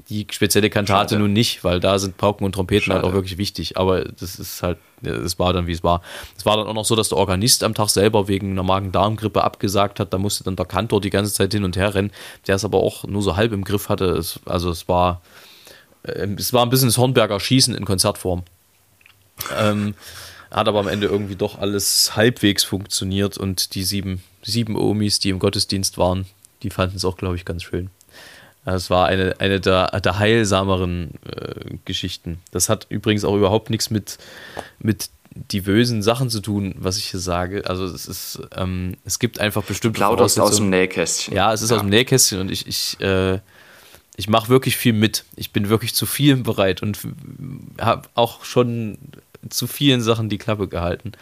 Die spezielle Kantate Schade. nun nicht, weil da sind Pauken und Trompeten Schade. halt auch wirklich wichtig. Aber das ist halt, es war dann, wie es war. Es war dann auch noch so, dass der Organist am Tag selber wegen einer Magen-Darm-Grippe abgesagt hat. Da musste dann der Kantor die ganze Zeit hin und her rennen, der es aber auch nur so halb im Griff hatte. Es, also es war, äh, es war ein bisschen das Hornberger Schießen in Konzertform. Ähm, hat aber am Ende irgendwie doch alles halbwegs funktioniert und die sieben, sieben Omis, die im Gottesdienst waren, die fanden es auch, glaube ich, ganz schön. Es war eine, eine der, der heilsameren äh, Geschichten. Das hat übrigens auch überhaupt nichts mit, mit divösen Sachen zu tun, was ich hier sage. Also es ist, ähm, es gibt einfach bestimmte Plauderst aus dem Nähkästchen. Ja, es ist ja. aus dem Nähkästchen und ich, ich, äh, ich mache wirklich viel mit. Ich bin wirklich zu vielem bereit und habe auch schon zu vielen Sachen die Klappe gehalten.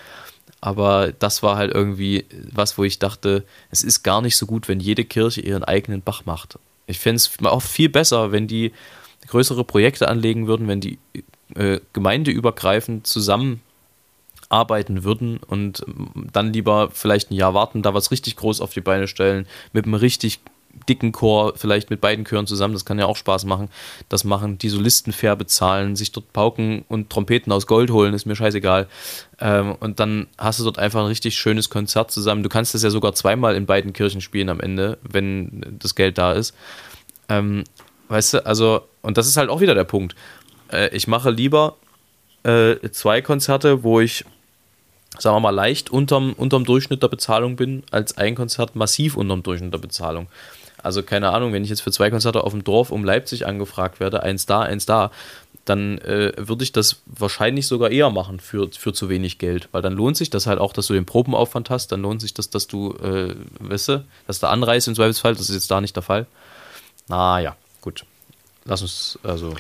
Aber das war halt irgendwie was, wo ich dachte, es ist gar nicht so gut, wenn jede Kirche ihren eigenen Bach macht. Ich fände es auch viel besser, wenn die größere Projekte anlegen würden, wenn die äh, gemeindeübergreifend zusammenarbeiten würden und dann lieber vielleicht ein Jahr warten, da was richtig groß auf die Beine stellen, mit einem richtig dicken Chor, vielleicht mit beiden Chören zusammen, das kann ja auch Spaß machen. Das machen, die Solisten fair bezahlen, sich dort Pauken und Trompeten aus Gold holen, ist mir scheißegal. Ähm, und dann hast du dort einfach ein richtig schönes Konzert zusammen. Du kannst das ja sogar zweimal in beiden Kirchen spielen am Ende, wenn das Geld da ist. Ähm, weißt du, also, und das ist halt auch wieder der Punkt. Äh, ich mache lieber äh, zwei Konzerte, wo ich sagen wir mal, leicht unterm, unterm Durchschnitt der Bezahlung bin, als ein Konzert massiv unterm Durchschnitt der Bezahlung. Also keine Ahnung, wenn ich jetzt für zwei Konzerte auf dem Dorf um Leipzig angefragt werde, eins da, eins da, dann äh, würde ich das wahrscheinlich sogar eher machen für, für zu wenig Geld, weil dann lohnt sich das halt auch, dass du den Probenaufwand hast, dann lohnt sich das, dass du, äh, weißt du, dass du anreist im Zweifelsfall, das ist jetzt da nicht der Fall. Naja, gut. Lass uns, also.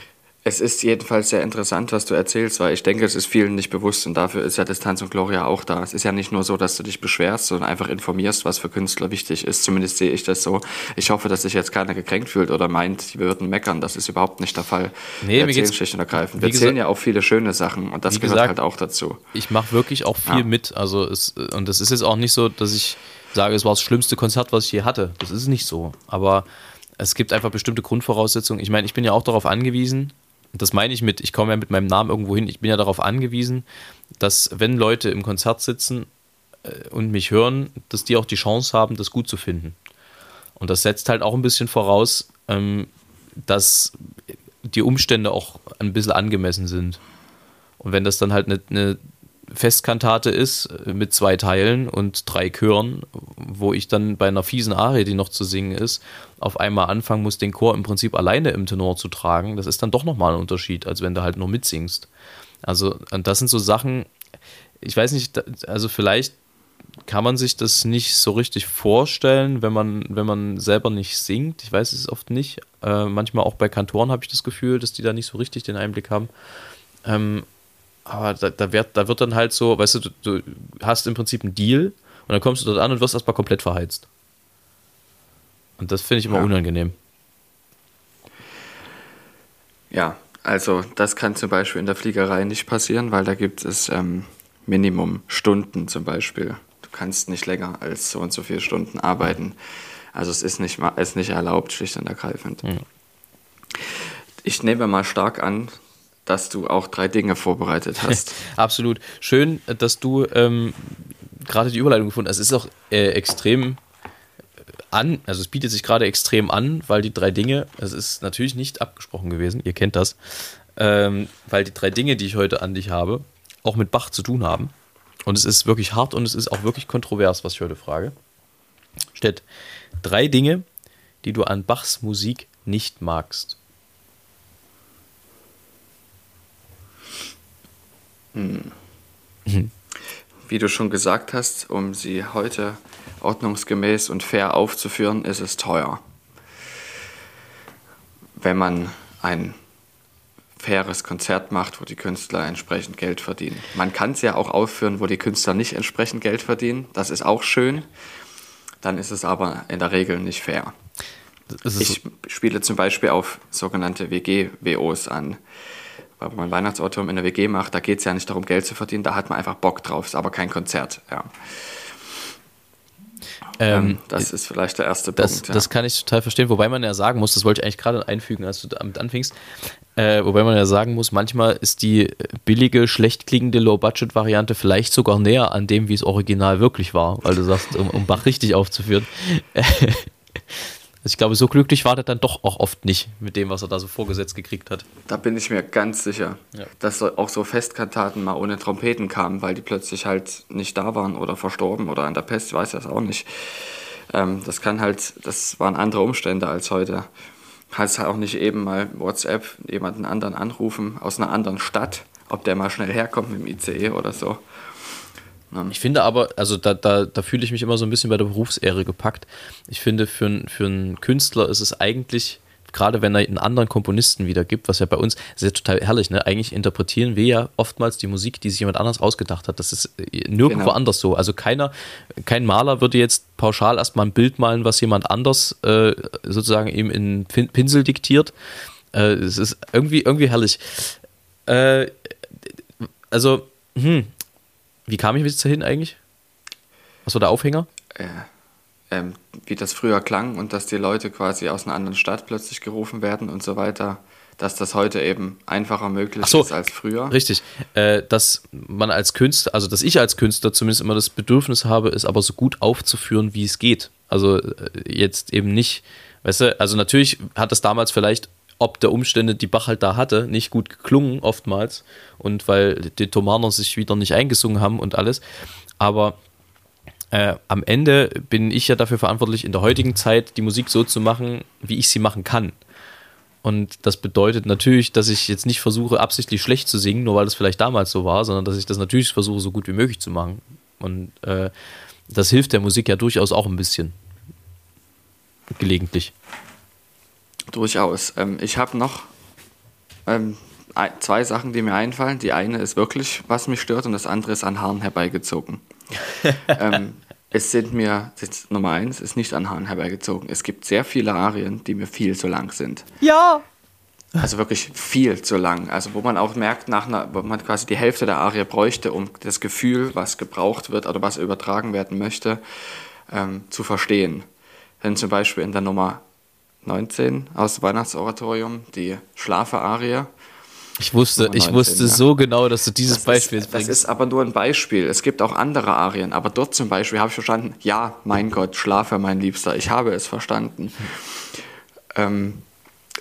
Es ist jedenfalls sehr interessant, was du erzählst, weil ich denke, es ist vielen nicht bewusst und dafür ist ja Distanz und Gloria auch da. Es ist ja nicht nur so, dass du dich beschwerst, sondern einfach informierst, was für Künstler wichtig ist. Zumindest sehe ich das so. Ich hoffe, dass sich jetzt keiner gekränkt fühlt oder meint, wir würden meckern. Das ist überhaupt nicht der Fall. Nee, wir erzählen schlicht und ergreifend. Wir erzählen ja auch viele schöne Sachen und das gehört gesagt, halt auch dazu. Ich mache wirklich auch viel ja. mit. Also es, und es ist jetzt auch nicht so, dass ich sage, es war das schlimmste Konzert, was ich je hatte. Das ist nicht so. Aber es gibt einfach bestimmte Grundvoraussetzungen. Ich meine, ich bin ja auch darauf angewiesen, das meine ich mit, ich komme ja mit meinem Namen irgendwo hin, ich bin ja darauf angewiesen, dass wenn Leute im Konzert sitzen äh, und mich hören, dass die auch die Chance haben, das gut zu finden. Und das setzt halt auch ein bisschen voraus, ähm, dass die Umstände auch ein bisschen angemessen sind. Und wenn das dann halt eine, eine Festkantate ist äh, mit zwei Teilen und drei Chören, wo ich dann bei einer fiesen Arie, die noch zu singen ist, auf einmal anfangen muss, den Chor im Prinzip alleine im Tenor zu tragen, das ist dann doch nochmal ein Unterschied, als wenn du halt nur mitsingst. Also, das sind so Sachen, ich weiß nicht, also vielleicht kann man sich das nicht so richtig vorstellen, wenn man, wenn man selber nicht singt. Ich weiß es oft nicht. Äh, manchmal auch bei Kantoren habe ich das Gefühl, dass die da nicht so richtig den Einblick haben. Ähm, aber da, da, wird, da wird dann halt so, weißt du, du, du hast im Prinzip einen Deal und dann kommst du dort an und wirst erstmal komplett verheizt. Und das finde ich immer ja. unangenehm. Ja, also das kann zum Beispiel in der Fliegerei nicht passieren, weil da gibt es ähm, Minimum Stunden zum Beispiel kannst nicht länger als so und so viele Stunden arbeiten. Also es ist nicht, ist nicht erlaubt, schlicht und ergreifend. Ja. Ich nehme mal stark an, dass du auch drei Dinge vorbereitet <laughs> hast. Absolut. Schön, dass du ähm, gerade die Überleitung gefunden hast. Es ist auch äh, extrem an, also es bietet sich gerade extrem an, weil die drei Dinge, es ist natürlich nicht abgesprochen gewesen, ihr kennt das, ähm, weil die drei Dinge, die ich heute an dich habe, auch mit Bach zu tun haben. Und es ist wirklich hart und es ist auch wirklich kontrovers, was ich heute frage. Steht drei Dinge, die du an Bachs Musik nicht magst. Hm. Wie du schon gesagt hast, um sie heute ordnungsgemäß und fair aufzuführen, ist es teuer. Wenn man ein faires Konzert macht, wo die Künstler entsprechend Geld verdienen. Man kann es ja auch aufführen, wo die Künstler nicht entsprechend Geld verdienen. Das ist auch schön. Dann ist es aber in der Regel nicht fair. Ich spiele zum Beispiel auf sogenannte WG-WOs an. Weil man Weihnachtsautoren in der WG macht, da geht es ja nicht darum, Geld zu verdienen, da hat man einfach Bock drauf, ist aber kein Konzert. Ja. Ähm, ähm das ist vielleicht der erste das, Punkt. Ja. Das kann ich total verstehen, wobei man ja sagen muss, das wollte ich eigentlich gerade einfügen, als du damit anfingst, äh, wobei man ja sagen muss, manchmal ist die billige, schlecht klingende Low-Budget-Variante vielleicht sogar näher an dem, wie es original wirklich war, weil du sagst, um, um Bach richtig aufzuführen. <laughs> also ich glaube, so glücklich war der dann doch auch oft nicht mit dem, was er da so vorgesetzt gekriegt hat. Da bin ich mir ganz sicher, ja. dass auch so Festkantaten mal ohne Trompeten kamen, weil die plötzlich halt nicht da waren oder verstorben oder an der Pest, ich weiß das auch nicht. Ähm, das kann halt, das waren andere Umstände als heute kannst halt auch nicht eben mal WhatsApp jemanden anderen anrufen aus einer anderen Stadt, ob der mal schnell herkommt mit dem ICE oder so. Ja. Ich finde aber, also da, da, da fühle ich mich immer so ein bisschen bei der Berufsehre gepackt. Ich finde, für, für einen Künstler ist es eigentlich gerade wenn er einen anderen Komponisten wieder gibt, was ja bei uns, das ist ja total herrlich, ne? Eigentlich interpretieren wir ja oftmals die Musik, die sich jemand anders ausgedacht hat. Das ist äh, nirgendwo genau. anders so. Also keiner, kein Maler würde jetzt pauschal erstmal ein Bild malen, was jemand anders äh, sozusagen ihm in Pinsel diktiert. Äh, es ist irgendwie, irgendwie herrlich. Äh, also, hm, wie kam ich jetzt dahin eigentlich? Was war der Aufhänger? Ja ähm, wie das früher klang und dass die Leute quasi aus einer anderen Stadt plötzlich gerufen werden und so weiter, dass das heute eben einfacher möglich so, ist als früher. Richtig. Äh, dass man als Künstler, also dass ich als Künstler zumindest immer das Bedürfnis habe, es aber so gut aufzuführen, wie es geht. Also äh, jetzt eben nicht, weißt du, also natürlich hat das damals vielleicht ob der Umstände, die Bach halt da hatte, nicht gut geklungen oftmals und weil die Thomaner sich wieder nicht eingesungen haben und alles. Aber äh, am Ende bin ich ja dafür verantwortlich, in der heutigen Zeit die Musik so zu machen, wie ich sie machen kann. Und das bedeutet natürlich, dass ich jetzt nicht versuche, absichtlich schlecht zu singen, nur weil das vielleicht damals so war, sondern dass ich das natürlich versuche, so gut wie möglich zu machen. Und äh, das hilft der Musik ja durchaus auch ein bisschen. Gelegentlich. Durchaus. Ähm, ich habe noch ähm, zwei Sachen, die mir einfallen. Die eine ist wirklich, was mich stört, und das andere ist an Haaren herbeigezogen. <laughs> ähm, es sind mir, jetzt Nummer eins, ist nicht an Haaren herbeigezogen. Es gibt sehr viele Arien, die mir viel zu lang sind. Ja! Also wirklich viel zu lang. Also wo man auch merkt, nach einer, wo man quasi die Hälfte der Arie bräuchte, um das Gefühl, was gebraucht wird oder was übertragen werden möchte, ähm, zu verstehen. Denn zum Beispiel in der Nummer 19 aus dem Weihnachtsoratorium, die Schlafe-Arie, Ich wusste, ich wusste ja. so genau, dass du dieses das Beispiel ist, bringst. Das ist aber nur ein Beispiel. Es gibt auch andere Arien, aber dort zum Beispiel habe ich verstanden, ja, mein Gott, schlafe, mein Liebster, ich habe es verstanden. Ähm,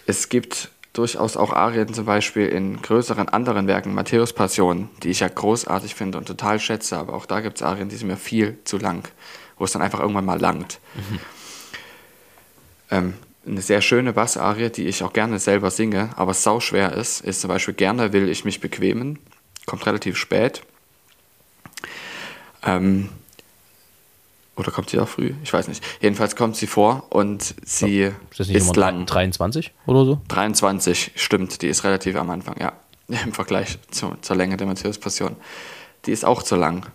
es gibt durchaus auch Arien zum Beispiel in größeren anderen Werken, Matthäus Passion, die ich ja großartig finde und total schätze, aber auch da gibt es Arien, die sind mir viel zu lang, wo es dann einfach irgendwann mal langt. Mhm. Ähm, eine sehr schöne Bassarie, die ich auch gerne selber singe, aber sau schwer ist, ist zum Beispiel Gerne will ich mich bequemen. Kommt relativ spät. Ähm, oder kommt sie auch früh? Ich weiß nicht. Jedenfalls kommt sie vor und sie ist, das nicht ist lang. 23 oder so? 23, stimmt. Die ist relativ am Anfang, ja. <laughs> Im Vergleich zu, zur Länge der Matthäus-Passion. Die ist auch zu lang.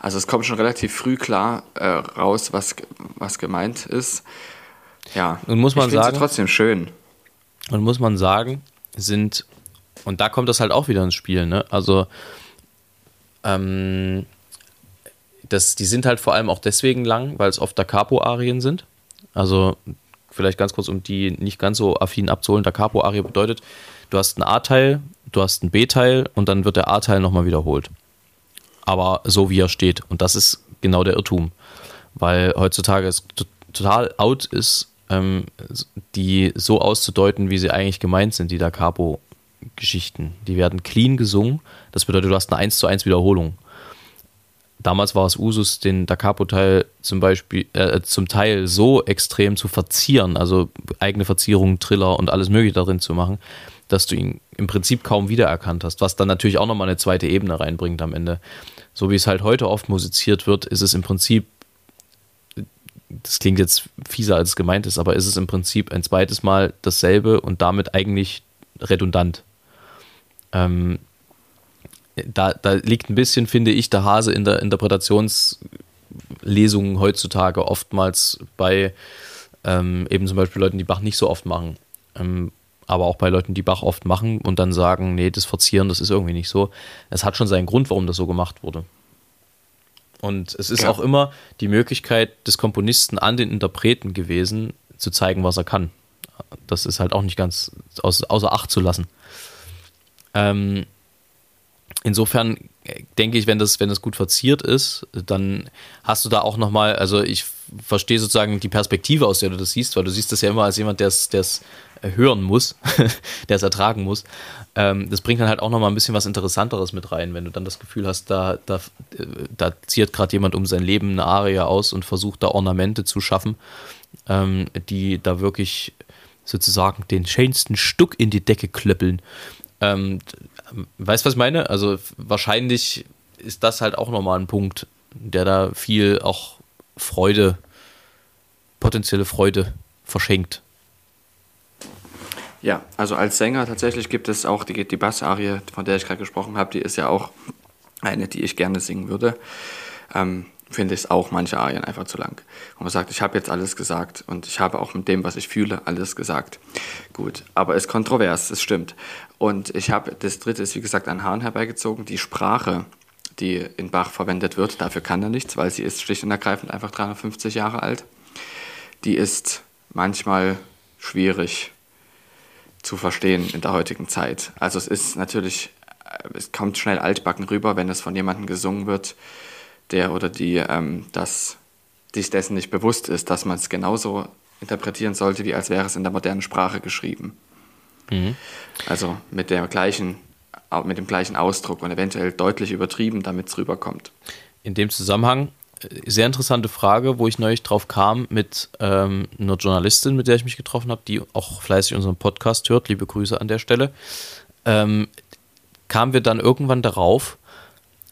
Also es kommt schon relativ früh klar äh, raus, was, was gemeint ist. Ja, und muss man ich sagen, trotzdem schön. Und muss man sagen, sind, und da kommt das halt auch wieder ins Spiel, ne? Also, ähm, das, die sind halt vor allem auch deswegen lang, weil es oft Da Capo-Arien sind. Also, vielleicht ganz kurz, um die nicht ganz so affin abzuholen. Da Capo-Arie bedeutet, du hast einen A-Teil, du hast einen B-Teil und dann wird der A-Teil nochmal wiederholt aber so wie er steht. Und das ist genau der Irrtum, weil heutzutage es total out ist, ähm, die so auszudeuten, wie sie eigentlich gemeint sind, die Da Capo-Geschichten. Die werden clean gesungen, das bedeutet, du hast eine 1 zu 1 Wiederholung. Damals war es Usus, den Da Capo-Teil zum Beispiel äh, zum Teil so extrem zu verzieren, also eigene Verzierungen, Triller und alles Mögliche darin zu machen, dass du ihn im Prinzip kaum wiedererkannt hast, was dann natürlich auch nochmal eine zweite Ebene reinbringt am Ende so wie es halt heute oft musiziert wird, ist es im Prinzip, das klingt jetzt fieser als es gemeint ist, aber ist es im Prinzip ein zweites Mal dasselbe und damit eigentlich redundant. Ähm, da, da liegt ein bisschen, finde ich, der Hase in der Interpretationslesung heutzutage oftmals bei ähm, eben zum Beispiel Leuten, die Bach nicht so oft machen. Ähm, aber auch bei Leuten, die Bach oft machen und dann sagen, nee, das Verzieren, das ist irgendwie nicht so. Es hat schon seinen Grund, warum das so gemacht wurde. Und es ist ja. auch immer die Möglichkeit des Komponisten an den Interpreten gewesen, zu zeigen, was er kann. Das ist halt auch nicht ganz aus, außer Acht zu lassen. Ähm, insofern denke ich, wenn das, wenn das gut verziert ist, dann hast du da auch nochmal, also ich verstehe sozusagen die Perspektive, aus der du das siehst, weil du siehst das ja immer als jemand, der es hören muss, <laughs> der es ertragen muss. Ähm, das bringt dann halt auch nochmal ein bisschen was Interessanteres mit rein, wenn du dann das Gefühl hast, da, da, da ziert gerade jemand um sein Leben eine Aria aus und versucht da Ornamente zu schaffen, ähm, die da wirklich sozusagen den schönsten Stuck in die Decke klöppeln. Ähm, weißt du, was ich meine? Also wahrscheinlich ist das halt auch nochmal ein Punkt, der da viel auch Freude, potenzielle Freude verschenkt. Ja, also als Sänger tatsächlich gibt es auch die, die Bassarie, von der ich gerade gesprochen habe, die ist ja auch eine, die ich gerne singen würde. Ähm, finde ich auch manche Arien einfach zu lang. Und man sagt, ich habe jetzt alles gesagt und ich habe auch mit dem, was ich fühle, alles gesagt. Gut, aber es ist kontrovers, es stimmt. Und ich habe, das dritte ist wie gesagt an Hahn herbeigezogen, die Sprache, die in Bach verwendet wird, dafür kann er nichts, weil sie ist schlicht und ergreifend einfach 350 Jahre alt. Die ist manchmal schwierig zu verstehen in der heutigen Zeit. Also es ist natürlich, es kommt schnell altbacken rüber, wenn es von jemandem gesungen wird, der oder die ähm, das, sich dessen nicht bewusst ist, dass man es genauso interpretieren sollte, wie als wäre es in der modernen Sprache geschrieben. Mhm. Also mit der gleichen, mit dem gleichen Ausdruck und eventuell deutlich übertrieben, damit es rüberkommt. In dem Zusammenhang äh, sehr interessante Frage, wo ich neulich drauf kam mit ähm, einer Journalistin, mit der ich mich getroffen habe, die auch fleißig unseren Podcast hört. Liebe Grüße an der Stelle. Ähm, kamen wir dann irgendwann darauf,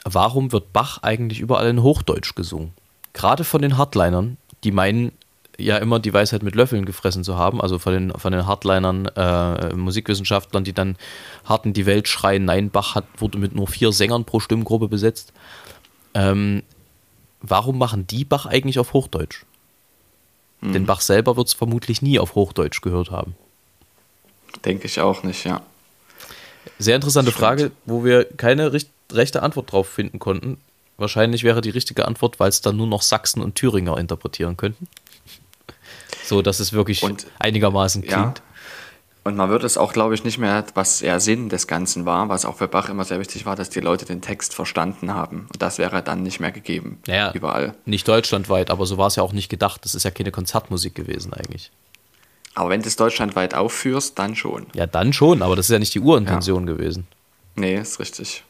warum wird Bach eigentlich überall in Hochdeutsch gesungen? Gerade von den Hardlinern, die meinen ja immer die Weisheit mit Löffeln gefressen zu haben, also von den, von den Hardlinern, äh, Musikwissenschaftlern, die dann hart in die Welt schreien, nein, Bach hat, wurde mit nur vier Sängern pro Stimmgruppe besetzt. Ähm, warum machen die Bach eigentlich auf Hochdeutsch? Hm. Denn Bach selber wird es vermutlich nie auf Hochdeutsch gehört haben. Denke ich auch nicht, ja. Sehr interessante Frage, wo wir keine rechte Antwort drauf finden konnten. Wahrscheinlich wäre die richtige Antwort, weil es dann nur noch Sachsen und Thüringer interpretieren könnten. So, dass es wirklich und, einigermaßen klingt. Ja. Und man wird es auch, glaube ich, nicht mehr, was der Sinn des Ganzen war, was auch für Bach immer sehr wichtig war, dass die Leute den Text verstanden haben. Und das wäre dann nicht mehr gegeben. Naja, Überall. Nicht deutschlandweit, aber so war es ja auch nicht gedacht. Das ist ja keine Konzertmusik gewesen eigentlich. Aber wenn du es deutschlandweit aufführst, dann schon. Ja, dann schon, aber das ist ja nicht die Urintention gewesen. Nee, ist richtig.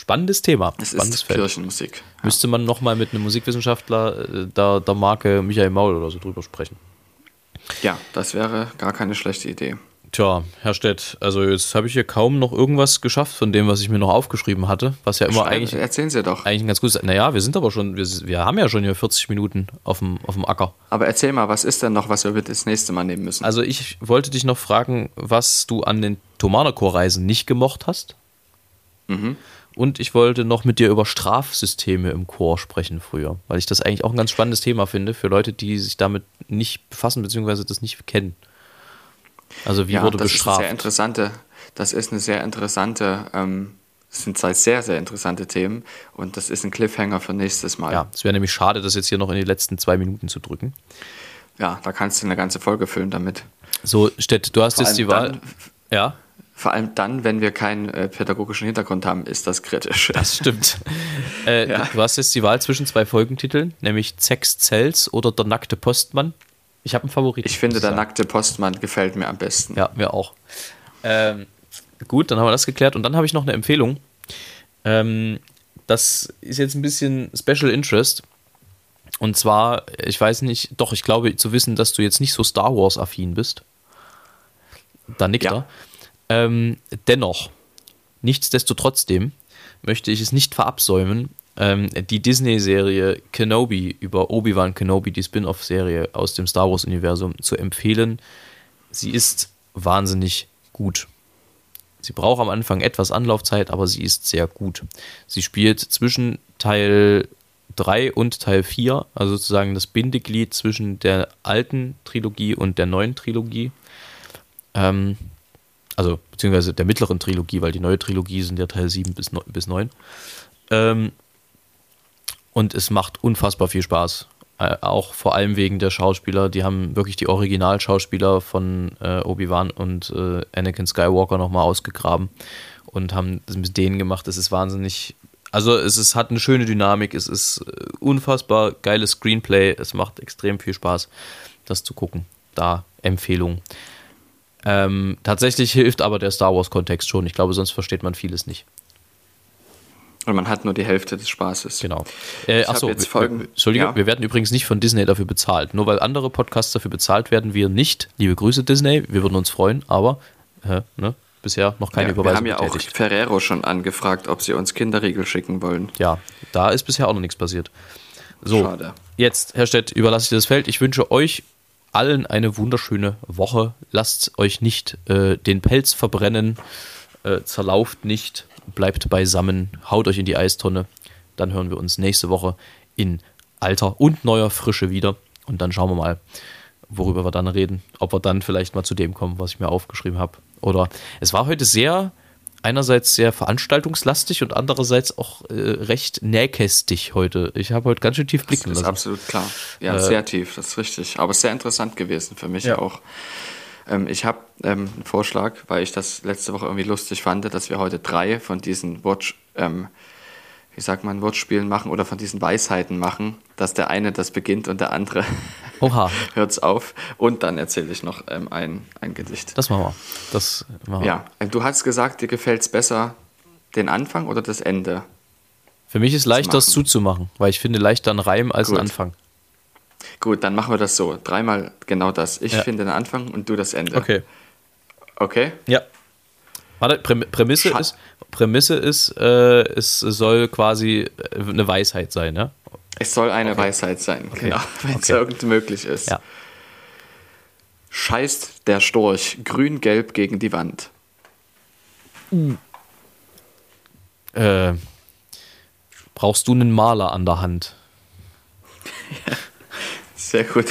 Spannendes Thema. Es spannendes ist Kirchenmusik. Müsste man nochmal mit einem Musikwissenschaftler äh, der, der Marke Michael Maul oder so drüber sprechen. Ja, das wäre gar keine schlechte Idee. Tja, Herr Stett, also jetzt habe ich hier kaum noch irgendwas geschafft von dem, was ich mir noch aufgeschrieben hatte, was ja immer Schreiben- eigentlich, Erzählen Sie doch. eigentlich ein ganz gutes. Naja, wir sind aber schon, wir, wir haben ja schon hier 40 Minuten auf dem, auf dem Acker. Aber erzähl mal, was ist denn noch, was wir das nächste Mal nehmen müssen? Also ich wollte dich noch fragen, was du an den Thomanerchor-Reisen nicht gemocht hast. Und ich wollte noch mit dir über Strafsysteme im Chor sprechen früher, weil ich das eigentlich auch ein ganz spannendes Thema finde für Leute, die sich damit nicht befassen bzw. das nicht kennen. Also wie ja, wurde das ist eine sehr bestraft? interessante, das ist eine sehr interessante, ähm, das sind zwei sehr, sehr interessante Themen und das ist ein Cliffhanger für nächstes Mal. Ja, es wäre nämlich schade, das jetzt hier noch in die letzten zwei Minuten zu drücken. Ja, da kannst du eine ganze Folge füllen damit. So, Stett, du hast Vor jetzt die Wahl. dann- Ja, Vor allem dann, wenn wir keinen äh, pädagogischen Hintergrund haben, ist das kritisch. das stimmt. <laughs> äh, Ja. Du hast jetzt die Wahl zwischen zwei Folgentiteln, nämlich Zex Zells oder Der nackte Postmann. Ich habe einen Favoriten. Ich finde, der nackte Postmann gefällt mir am besten. Ja, mir auch. Ähm, gut, dann haben wir das geklärt. Und dann habe ich noch eine Empfehlung. Ähm, das ist jetzt ein bisschen Special Interest. Und zwar, ich weiß nicht, doch, ich glaube zu wissen, dass du jetzt nicht so Star Wars-affin bist. Da nickt Ja. er. Ähm, dennoch, nichtsdestotrotzdem möchte ich es nicht verabsäumen, ähm, die Disney-Serie Kenobi über Obi-Wan Kenobi, die Spin-off-Serie aus dem Star Wars-Universum, zu empfehlen. Sie ist wahnsinnig gut. Sie braucht am Anfang etwas Anlaufzeit, aber sie ist sehr gut. Sie spielt zwischen Teil 3 und Teil 4, also sozusagen das Bindeglied zwischen der alten Trilogie und der neuen Trilogie. Ähm, also beziehungsweise der mittleren Trilogie, weil die neue Trilogie sind ja Teil 7 bis, bis 9. Ähm, und es macht unfassbar viel Spaß. Äh, auch vor allem wegen der Schauspieler. Die haben wirklich die Originalschauspieler von äh, Obi-Wan und äh, Anakin Skywalker nochmal ausgegraben und haben das mit denen gemacht. Es ist wahnsinnig. Also es ist, hat eine schöne Dynamik, es ist äh, unfassbar geiles Screenplay, es macht extrem viel Spaß, das zu gucken. Da Empfehlung. Ähm, tatsächlich hilft aber der Star Wars-Kontext schon. Ich glaube, sonst versteht man vieles nicht. Und man hat nur die Hälfte des Spaßes. Genau. Äh, achso, jetzt wir- Folgen- wir- Entschuldigung, Ja. wir werden übrigens nicht von Disney dafür bezahlt. Nur weil andere Podcasts dafür bezahlt werden, wir nicht. Liebe Grüße, Disney. Wir würden uns freuen, aber äh, ne, bisher noch keine Ja, wir Überweisung haben ja auch getätigt. Ferrero schon angefragt, ob sie uns Kinderriegel schicken wollen. Ja, da ist bisher auch noch nichts passiert. So, Schade. jetzt, Herr Stett, überlasse ich dir das Feld. Ich wünsche euch allen eine wunderschöne Woche. Lasst euch nicht äh, den Pelz verbrennen, äh, zerlauft nicht, bleibt beisammen, haut euch in die Eistonne. Dann hören wir uns nächste Woche in alter und neuer Frische wieder. Und dann schauen wir mal, worüber wir dann reden. Ob wir dann vielleicht mal zu dem kommen, was ich mir aufgeschrieben habe. Oder es war heute sehr, einerseits sehr veranstaltungslastig und andererseits auch äh, recht nähkästig heute. Ich habe heute ganz schön tief blicken Das ist lassen. absolut klar. Ja, sehr tief, das ist richtig. Aber sehr interessant gewesen für mich Ja. auch. Ähm, ich habe ähm, einen Vorschlag, weil ich das letzte Woche irgendwie lustig fand, dass wir heute drei von diesen Watch, ähm, wie sagt man, Wortspielen machen oder von diesen Weisheiten machen, dass der eine das beginnt und der andere <laughs> Oha, hört's auf. Und dann erzähle ich noch ähm, ein, ein Gedicht. das machen wir. Das machen wir. Ja, ähm, du hast gesagt, dir gefällt es besser den Anfang oder das Ende? Für mich ist leichter, das machen. zuzumachen, weil ich finde leichter einen Reim als einen. Anfang. Gut, dann machen wir das so. Dreimal genau das. Ich Ja. finde den Anfang und du das Ende. Okay. Okay? Ja. Warte, Präm Prämisse Scha- ist, Prämisse ist, äh, es soll quasi äh, eine Weisheit sein, ne? Es soll eine Weisheit sein, genau, <laughs> wenn es Okay. irgend möglich ist. Ja. Scheißt der Storch grün-gelb gegen die Wand. Äh, brauchst du einen Maler an der Hand? <laughs> Sehr gut.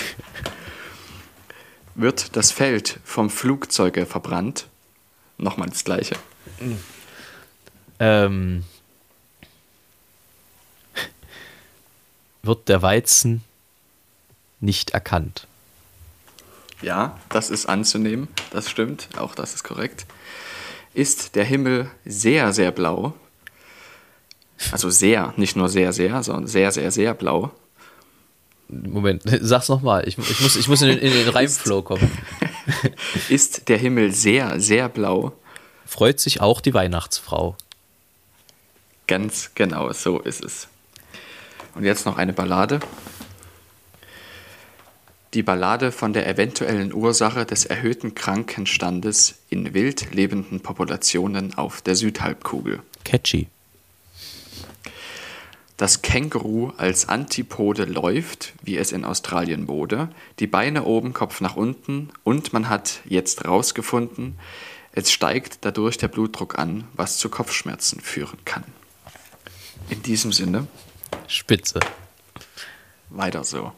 Wird das Feld vom Flugzeuge verbrannt? Nochmal das gleiche. Ähm, wird der Weizen nicht erkannt? Ja, das ist anzunehmen, das stimmt, auch das ist korrekt. Ist der Himmel sehr, sehr blau, also sehr, nicht nur sehr, sehr, sondern sehr, sehr, sehr blau, Moment, <laughs> sag's nochmal. Ich, ich, muss, ich muss in den, in den <laughs> Reimflow kommen. <laughs> ist der Himmel sehr, sehr blau, Freut sich auch die Weihnachtsfrau. Ganz genau, so ist es. Und jetzt noch eine Ballade. Die Ballade von der eventuellen Ursache des erhöhten Krankenstandes in wild lebenden Populationen auf der Südhalbkugel. Catchy. Das Känguru als Antipode läuft, wie es in Australien wurde, die Beine oben, Kopf nach unten und man hat jetzt rausgefunden, es steigt dadurch der Blutdruck an, was zu Kopfschmerzen führen kann. In diesem Sinne, Spitze. weiter so.